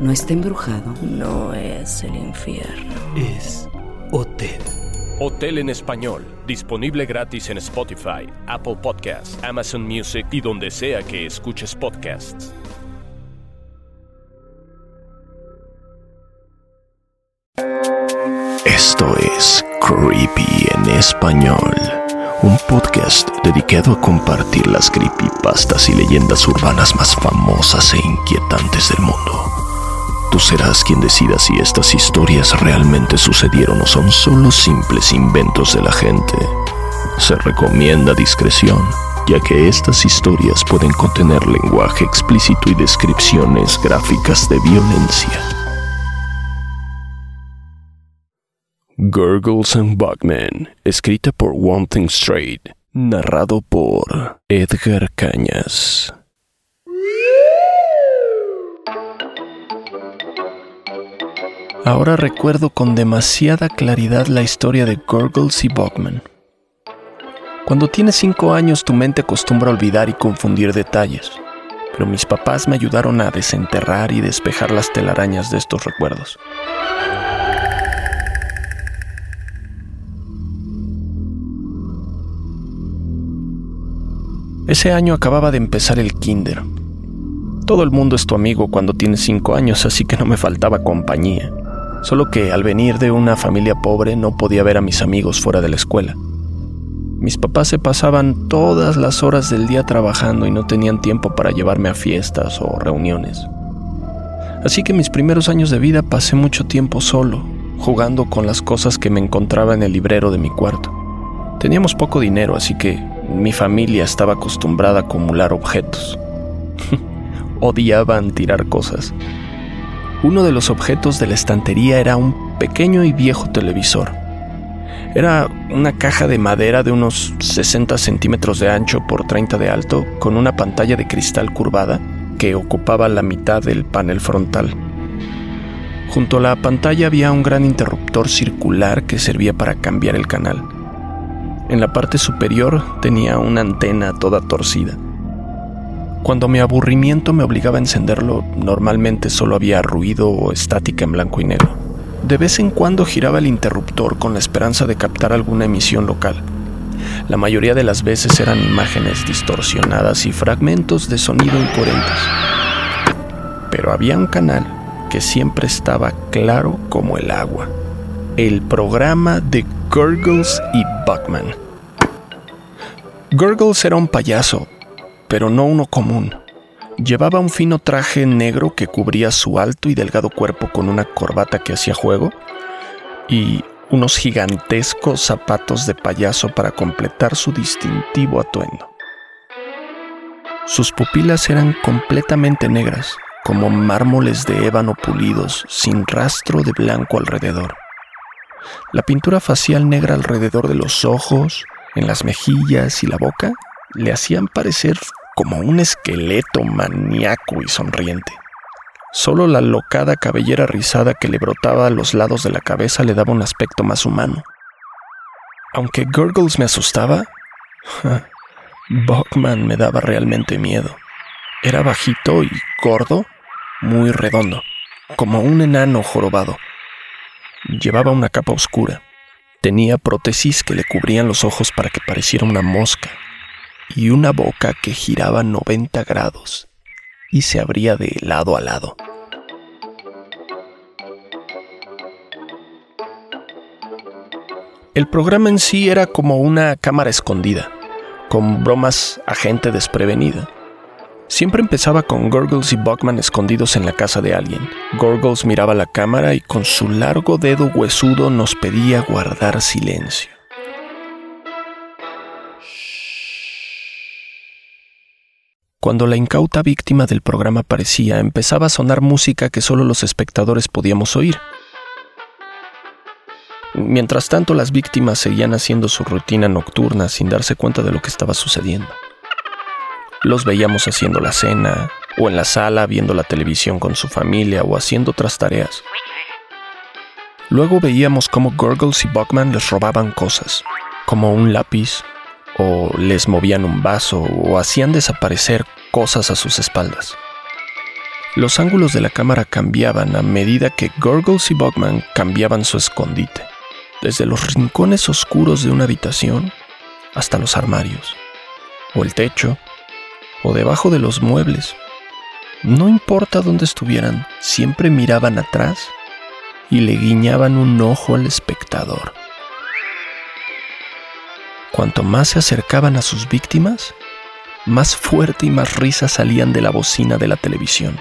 No está embrujado. No es el infierno. Es Hotel. Hotel en español. Disponible gratis en Spotify, Apple Podcasts, Amazon Music y donde sea que escuches podcasts. Esto es Creepy en español, un podcast dedicado a compartir las creepypastas y leyendas urbanas más famosas e inquietantes del mundo. Tú serás quien decida si estas historias realmente sucedieron o son solo simples inventos de la gente. Se recomienda discreción, ya que estas historias pueden contener lenguaje explícito y descripciones gráficas de violencia. Gurgles and Bugman, escrita por One Thing Straight, narrado por Edgar Cañas. Ahora recuerdo con demasiada claridad la historia de Gurgles y Bugman. Cuando tienes 5 años tu mente acostumbra a olvidar y confundir detalles, pero mis papás me ayudaron a desenterrar y despejar las telarañas de estos recuerdos. Ese año acababa de empezar el kinder. Todo el mundo es tu amigo cuando tienes 5 años, así que no me faltaba compañía. Solo que al venir de una familia pobre no podía ver a mis amigos fuera de la escuela. Mis papás se pasaban todas las horas del día trabajando y no tenían tiempo para llevarme a fiestas o reuniones. Así que mis primeros años de vida pasé mucho tiempo solo, jugando con las cosas que me encontraba en el librero de mi cuarto. Teníamos poco dinero, así que mi familia estaba acostumbrada a acumular objetos. Odiaban tirar cosas. Uno de los objetos de la estantería era un pequeño y viejo televisor. Era una caja de madera de unos 60 centímetros de ancho por 30 de alto, con una pantalla de cristal curvada que ocupaba la mitad del panel frontal. Junto a la pantalla había un gran interruptor circular que servía para cambiar el canal. En la parte superior tenía una antena toda torcida. Cuando mi aburrimiento me obligaba a encenderlo, normalmente solo había ruido o estática en blanco y negro. De vez en cuando giraba el interruptor con la esperanza de captar alguna emisión local. La mayoría de las veces eran imágenes distorsionadas y fragmentos de sonido incoherentes. Pero había un canal que siempre estaba claro como el agua. El programa de Gurgles y Buckman. Gurgles era un payaso, pero no uno común. Llevaba un fino traje negro que cubría su alto y delgado cuerpo con una corbata que hacía juego y unos gigantescos zapatos de payaso para completar su distintivo atuendo. Sus pupilas eran completamente negras, como mármoles de ébano pulidos, sin rastro de blanco alrededor. La pintura facial negra alrededor de los ojos, en las mejillas y la boca le hacían parecer como un esqueleto maníaco y sonriente. Solo la locada cabellera rizada que le brotaba a los lados de la cabeza le daba un aspecto más humano. Aunque Gurgles me asustaba, Buckman me daba realmente miedo. Era bajito y gordo, muy redondo, como un enano jorobado. Llevaba una capa oscura. Tenía prótesis que le cubrían los ojos para que pareciera una mosca y una boca que giraba 90 grados y se abría de lado a lado. El programa en sí era como una cámara escondida, con bromas a gente desprevenida. Siempre empezaba con Gurgles y Buckman escondidos en la casa de alguien. Gurgles miraba la cámara y con su largo dedo huesudo nos pedía guardar silencio. Cuando la incauta víctima del programa aparecía, empezaba a sonar música que solo los espectadores podíamos oír. Mientras tanto, las víctimas seguían haciendo su rutina nocturna sin darse cuenta de lo que estaba sucediendo. Los veíamos haciendo la cena, o en la sala viendo la televisión con su familia, o haciendo otras tareas. Luego veíamos cómo Gurgles y Buckman les robaban cosas, como un lápiz, o les movían un vaso, o hacían desaparecer cosas a sus espaldas. Los ángulos de la cámara cambiaban a medida que Gurgles y Buckman cambiaban su escondite, desde los rincones oscuros de una habitación hasta los armarios, o el techo, o debajo de los muebles. No importa dónde estuvieran, siempre miraban atrás y le guiñaban un ojo al espectador. Cuanto más se acercaban a sus víctimas, más fuerte y más risas salían de la bocina de la televisión.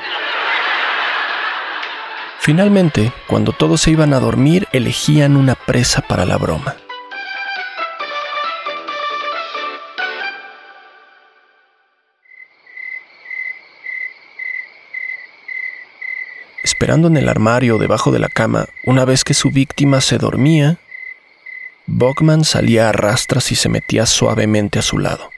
Finalmente, cuando todos se iban a dormir, elegían una presa para la broma. Esperando en el armario debajo de la cama, una vez que su víctima se dormía, Bogman salía a rastras y se metía suavemente a su lado.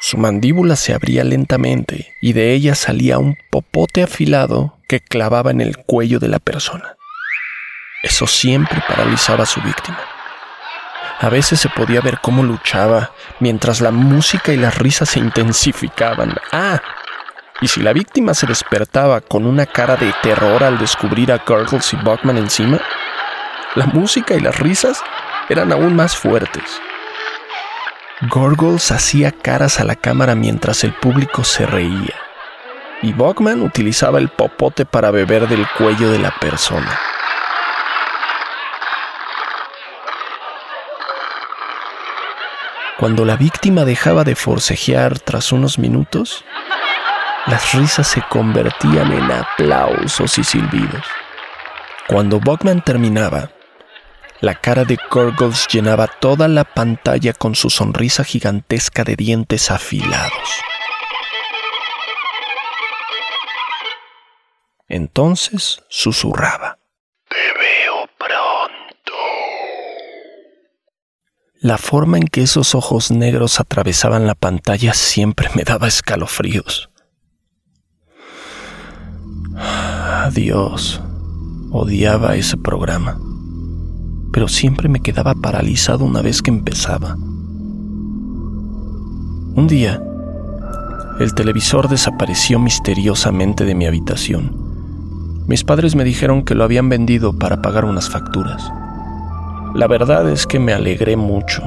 Su mandíbula se abría lentamente y de ella salía un popote afilado que clavaba en el cuello de la persona. Eso siempre paralizaba a su víctima. A veces se podía ver cómo luchaba mientras la música y las risas se intensificaban. Ah, y si la víctima se despertaba con una cara de terror al descubrir a Gurgles y Buckman encima, la música y las risas eran aún más fuertes. Gorgles hacía caras a la cámara mientras el público se reía, y Buckman utilizaba el popote para beber del cuello de la persona. Cuando la víctima dejaba de forcejear tras unos minutos, las risas se convertían en aplausos y silbidos. Cuando Buckman terminaba, la cara de Gurgles llenaba toda la pantalla con su sonrisa gigantesca de dientes afilados. Entonces susurraba. Te veo pronto. La forma en que esos ojos negros atravesaban la pantalla siempre me daba escalofríos. Adiós. Odiaba ese programa pero siempre me quedaba paralizado una vez que empezaba. Un día, el televisor desapareció misteriosamente de mi habitación. Mis padres me dijeron que lo habían vendido para pagar unas facturas. La verdad es que me alegré mucho,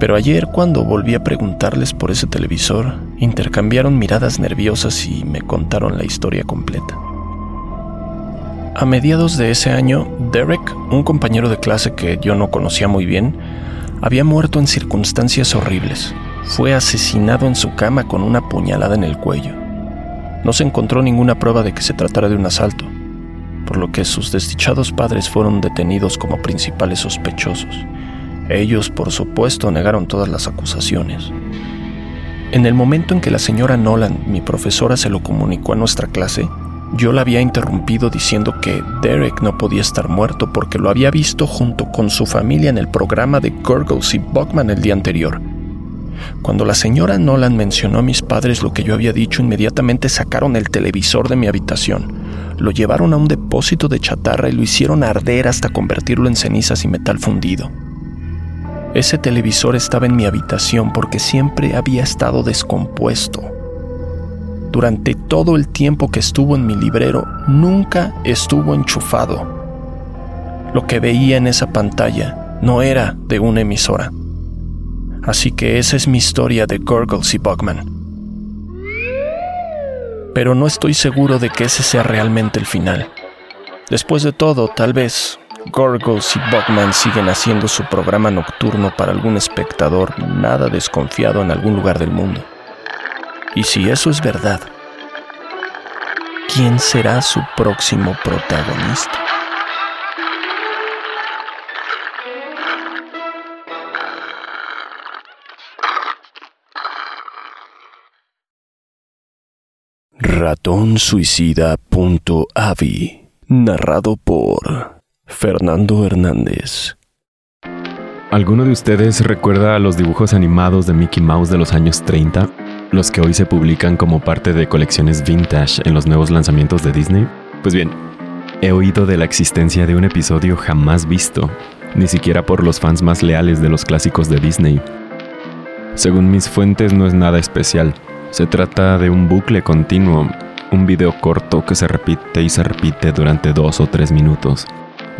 pero ayer cuando volví a preguntarles por ese televisor, intercambiaron miradas nerviosas y me contaron la historia completa. A mediados de ese año, Derek, un compañero de clase que yo no conocía muy bien, había muerto en circunstancias horribles. Fue asesinado en su cama con una puñalada en el cuello. No se encontró ninguna prueba de que se tratara de un asalto, por lo que sus desdichados padres fueron detenidos como principales sospechosos. Ellos, por supuesto, negaron todas las acusaciones. En el momento en que la señora Nolan, mi profesora, se lo comunicó a nuestra clase, yo la había interrumpido diciendo que Derek no podía estar muerto porque lo había visto junto con su familia en el programa de Gurgles y Buckman el día anterior. Cuando la señora Nolan mencionó a mis padres lo que yo había dicho, inmediatamente sacaron el televisor de mi habitación, lo llevaron a un depósito de chatarra y lo hicieron arder hasta convertirlo en cenizas y metal fundido. Ese televisor estaba en mi habitación porque siempre había estado descompuesto durante todo el tiempo que estuvo en mi librero, nunca estuvo enchufado. Lo que veía en esa pantalla no era de una emisora. Así que esa es mi historia de Gurgles y Buckman. Pero no estoy seguro de que ese sea realmente el final. Después de todo, tal vez Gurgles y Buckman siguen haciendo su programa nocturno para algún espectador nada desconfiado en algún lugar del mundo. Y si eso es verdad, ¿quién será su próximo protagonista? Ratonsuicida.avi Narrado por Fernando Hernández ¿Alguno de ustedes recuerda los dibujos animados de Mickey Mouse de los años 30? Los que hoy se publican como parte de colecciones vintage en los nuevos lanzamientos de Disney. Pues bien, he oído de la existencia de un episodio jamás visto, ni siquiera por los fans más leales de los clásicos de Disney. Según mis fuentes no es nada especial, se trata de un bucle continuo, un video corto que se repite y se repite durante dos o tres minutos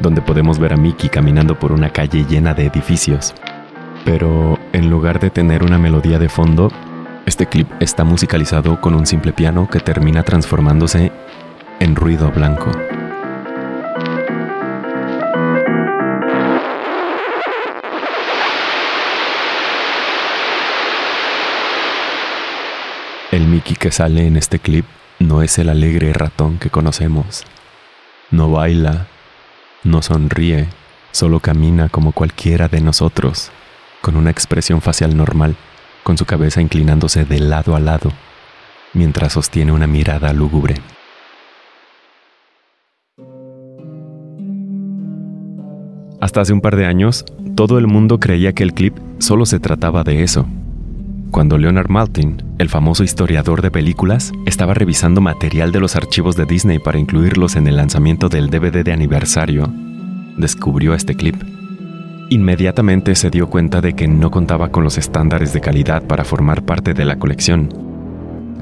donde podemos ver a Mickey caminando por una calle llena de edificios. Pero en lugar de tener una melodía de fondo, este clip está musicalizado con un simple piano que termina transformándose en ruido blanco. El Mickey que sale en este clip no es el alegre ratón que conocemos. No baila, no sonríe, solo camina como cualquiera de nosotros, con una expresión facial normal, con su cabeza inclinándose de lado a lado, mientras sostiene una mirada lúgubre. Hasta hace un par de años, todo el mundo creía que el clip solo se trataba de eso. Cuando Leonard Maltin, el famoso historiador de películas, estaba revisando material de los archivos de Disney para incluirlos en el lanzamiento del DVD de aniversario, descubrió este clip. Inmediatamente se dio cuenta de que no contaba con los estándares de calidad para formar parte de la colección.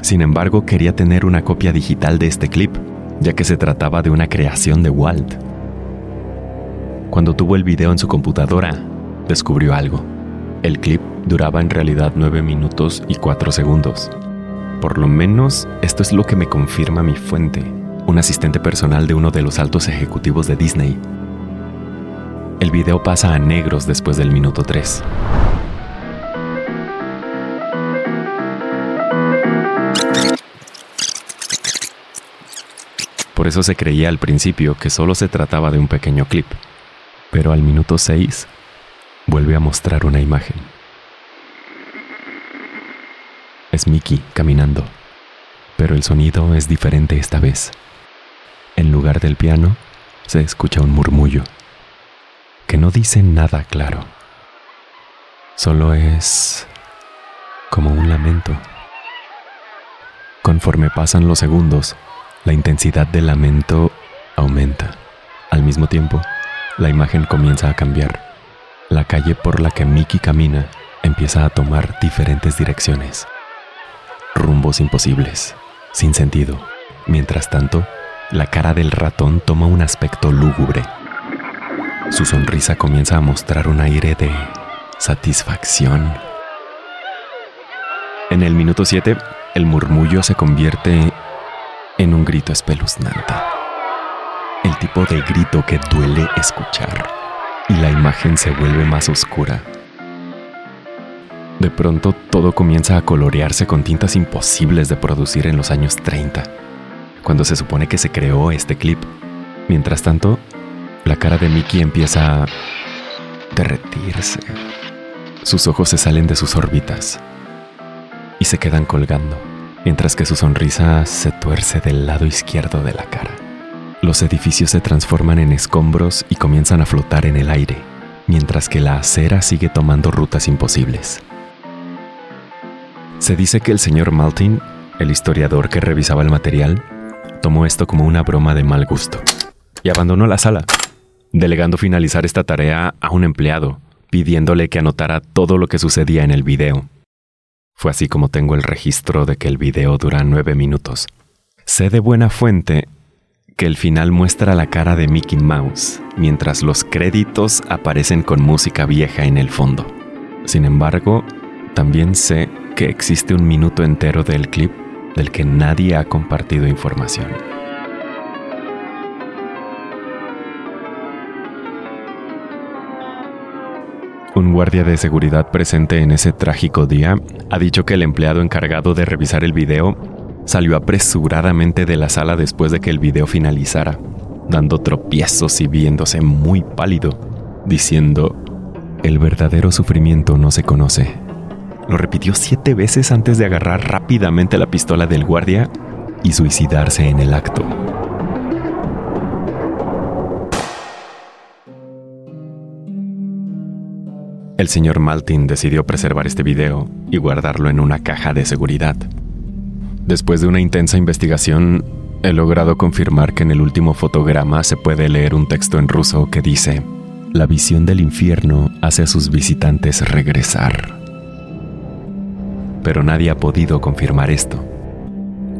Sin embargo, quería tener una copia digital de este clip, ya que se trataba de una creación de Walt. Cuando tuvo el video en su computadora, descubrió algo. El clip duraba en realidad 9 minutos y 4 segundos. Por lo menos esto es lo que me confirma mi fuente, un asistente personal de uno de los altos ejecutivos de Disney. El video pasa a negros después del minuto 3. Por eso se creía al principio que solo se trataba de un pequeño clip, pero al minuto 6 vuelve a mostrar una imagen. Es Mickey caminando, pero el sonido es diferente esta vez. En lugar del piano, se escucha un murmullo, que no dice nada claro. Solo es como un lamento. Conforme pasan los segundos, la intensidad del lamento aumenta. Al mismo tiempo, la imagen comienza a cambiar. La calle por la que Mickey camina empieza a tomar diferentes direcciones rumbos imposibles, sin sentido. Mientras tanto, la cara del ratón toma un aspecto lúgubre. Su sonrisa comienza a mostrar un aire de satisfacción. En el minuto 7, el murmullo se convierte en un grito espeluznante. El tipo de grito que duele escuchar. Y la imagen se vuelve más oscura de pronto todo comienza a colorearse con tintas imposibles de producir en los años 30, cuando se supone que se creó este clip. Mientras tanto, la cara de Mickey empieza a derretirse. Sus ojos se salen de sus órbitas y se quedan colgando, mientras que su sonrisa se tuerce del lado izquierdo de la cara. Los edificios se transforman en escombros y comienzan a flotar en el aire, mientras que la acera sigue tomando rutas imposibles. Se dice que el señor Maltin, el historiador que revisaba el material, tomó esto como una broma de mal gusto y abandonó la sala, delegando finalizar esta tarea a un empleado, pidiéndole que anotara todo lo que sucedía en el video. Fue así como tengo el registro de que el video dura nueve minutos. Sé de buena fuente que el final muestra la cara de Mickey Mouse, mientras los créditos aparecen con música vieja en el fondo. Sin embargo, también sé que existe un minuto entero del clip del que nadie ha compartido información. Un guardia de seguridad presente en ese trágico día ha dicho que el empleado encargado de revisar el video salió apresuradamente de la sala después de que el video finalizara, dando tropiezos y viéndose muy pálido, diciendo, el verdadero sufrimiento no se conoce, lo repitió siete veces antes de agarrar rápidamente la pistola del guardia y suicidarse en el acto. El señor Maltin decidió preservar este video y guardarlo en una caja de seguridad. Después de una intensa investigación, he logrado confirmar que en el último fotograma se puede leer un texto en ruso que dice, La visión del infierno hace a sus visitantes regresar. Pero nadie ha podido confirmar esto.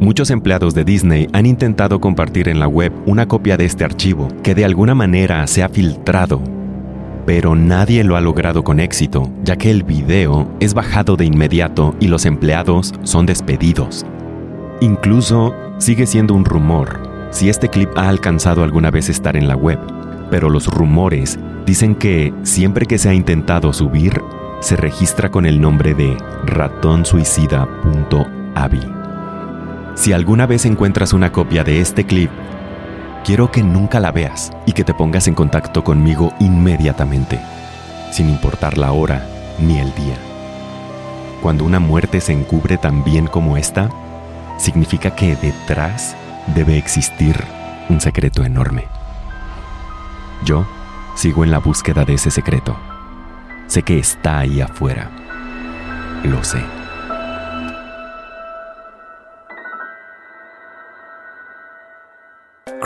Muchos empleados de Disney han intentado compartir en la web una copia de este archivo que de alguna manera se ha filtrado, pero nadie lo ha logrado con éxito, ya que el video es bajado de inmediato y los empleados son despedidos. Incluso sigue siendo un rumor si este clip ha alcanzado alguna vez estar en la web, pero los rumores dicen que siempre que se ha intentado subir, se registra con el nombre de ratonsuicida.avi. Si alguna vez encuentras una copia de este clip, quiero que nunca la veas y que te pongas en contacto conmigo inmediatamente, sin importar la hora ni el día. Cuando una muerte se encubre tan bien como esta, significa que detrás debe existir un secreto enorme. Yo sigo en la búsqueda de ese secreto. Sé que está ahí afuera. Lo sé.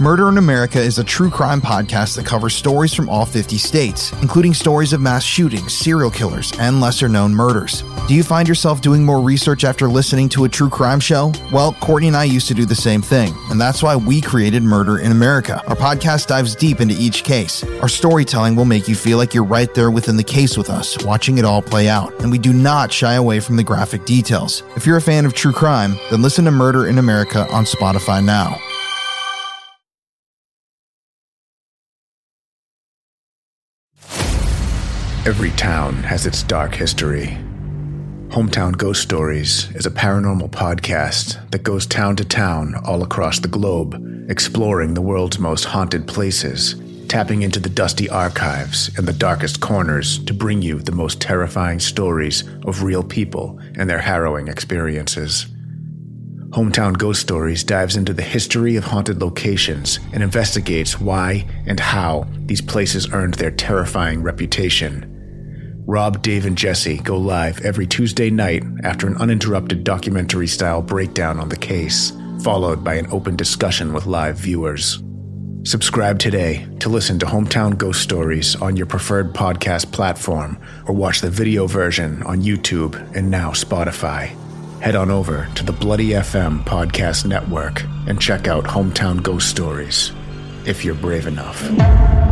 Murder in America is a true crime podcast that covers stories from all 50 states, including stories of mass shootings, serial killers, and lesser known murders. Do you find yourself doing more research after listening to a true crime show? Well, Courtney and I used to do the same thing, and that's why we created Murder in America. Our podcast dives deep into each case. Our storytelling will make you feel like you're right there within the case with us, watching it all play out, and we do not shy away from the graphic details. If you're a fan of true crime, then listen to Murder in America on Spotify now. Every town has its dark history. Hometown Ghost Stories is a paranormal podcast that goes town to town all across the globe, exploring the world's most haunted places, tapping into the dusty archives and the darkest corners to bring you the most terrifying stories of real people and their harrowing experiences. Hometown Ghost Stories dives into the history of haunted locations and investigates why and how these places earned their terrifying reputation. Rob, Dave, and Jesse go live every Tuesday night after an uninterrupted documentary style breakdown on the case, followed by an open discussion with live viewers. Subscribe today to listen to Hometown Ghost Stories on your preferred podcast platform or watch the video version on YouTube and now Spotify. Head on over to the Bloody FM podcast network and check out Hometown Ghost Stories if you're brave enough.